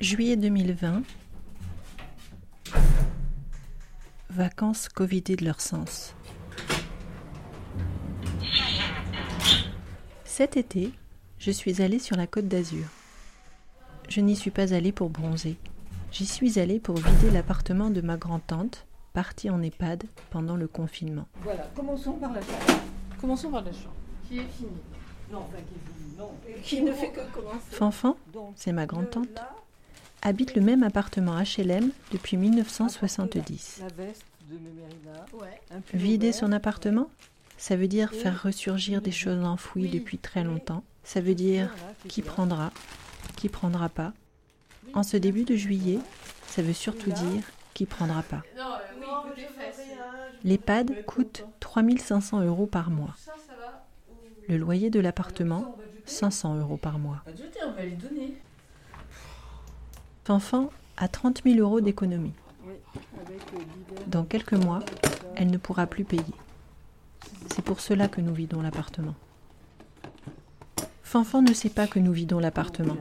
Juillet 2020. Vacances covidées de leur sens. Cet été, je suis allée sur la côte d'Azur. Je n'y suis pas allée pour bronzer. J'y suis allée pour vider l'appartement de ma grand-tante, partie en EHPAD pendant le confinement. Voilà, commençons par la chambre. Commençons par la chambre. Qui est finie? Non, enfin qui est finie, non. Qui ne fait que commencer. Fanfan, c'est ma grand-tante, habite le même appartement HLM depuis 1970. La veste de Mémérina. Ouais. un pull Vider son appartement, ça veut dire faire ressurgir des choses enfouies Oui. depuis très longtemps. Ça veut dire c'est qui prendra, qui prendra pas. En ce début de juillet, ça veut surtout dire qui prendra pas. Euh. L'EHPAD coûte 3500 euros par mois. Le loyer de l'appartement, 500 euros par mois. Fanfan a 30 000 euros d'économie. Dans quelques mois, elle ne pourra plus payer. C'est pour cela que nous vidons l'appartement. Fanfan ne sait pas que nous vidons l'appartement.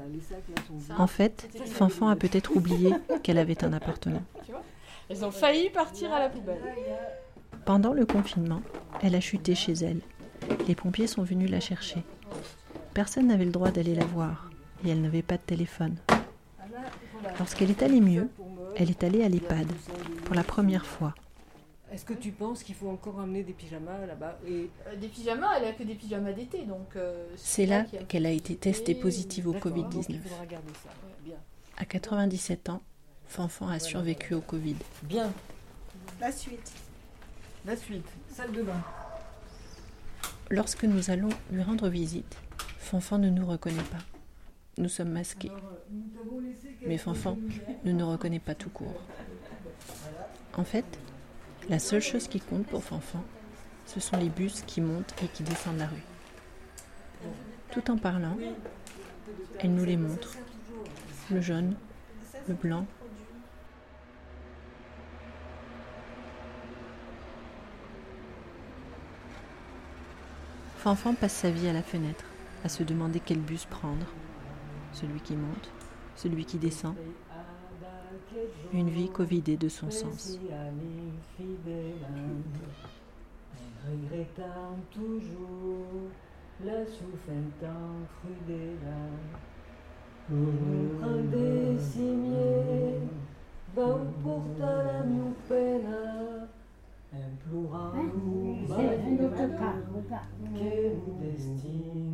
En fait, Fanfan a peut-être oublié qu'elle avait un appartement. Elles ont failli partir à la poubelle. Pendant le confinement, elle a chuté chez elle. Les pompiers sont venus la chercher. Personne n'avait le droit d'aller la voir et elle n'avait pas de téléphone. Lorsqu'elle est allée mieux, elle est allée à l'EHPAD pour la première fois. Est-ce que tu penses qu'il faut encore amener des pyjamas là-bas et Euh, des pyjamas, elle a que des pyjamas d'été, donc. euh, C'est là a- qu'elle a été testée positive au D'accord, donc Covid-19. Il faudra garder ça. Bien. À 97 ans, Fanfan a survécu au Covid. Bien. La suite. La suite. Salle de bain. Lorsque nous allons lui rendre visite, Fanfan ne nous reconnaît pas. Nous sommes masqués. Mais Fanfan ne nous reconnaît pas tout court. En fait, la seule chose qui compte pour Fanfan, ce sont les bus qui montent et qui descendent la rue. Tout en parlant, elle nous les montre. Le jaune, le blanc. Fanfan passe sa vie à la fenêtre, à se demander quel bus prendre. Celui qui monte, celui qui descend. Une vie covidée de son sens. Regrettant toujours la souffrance crudela. Nous prendre cimier, va portar la miu pena, implorant nous C'est un autre cas, que nous destinons.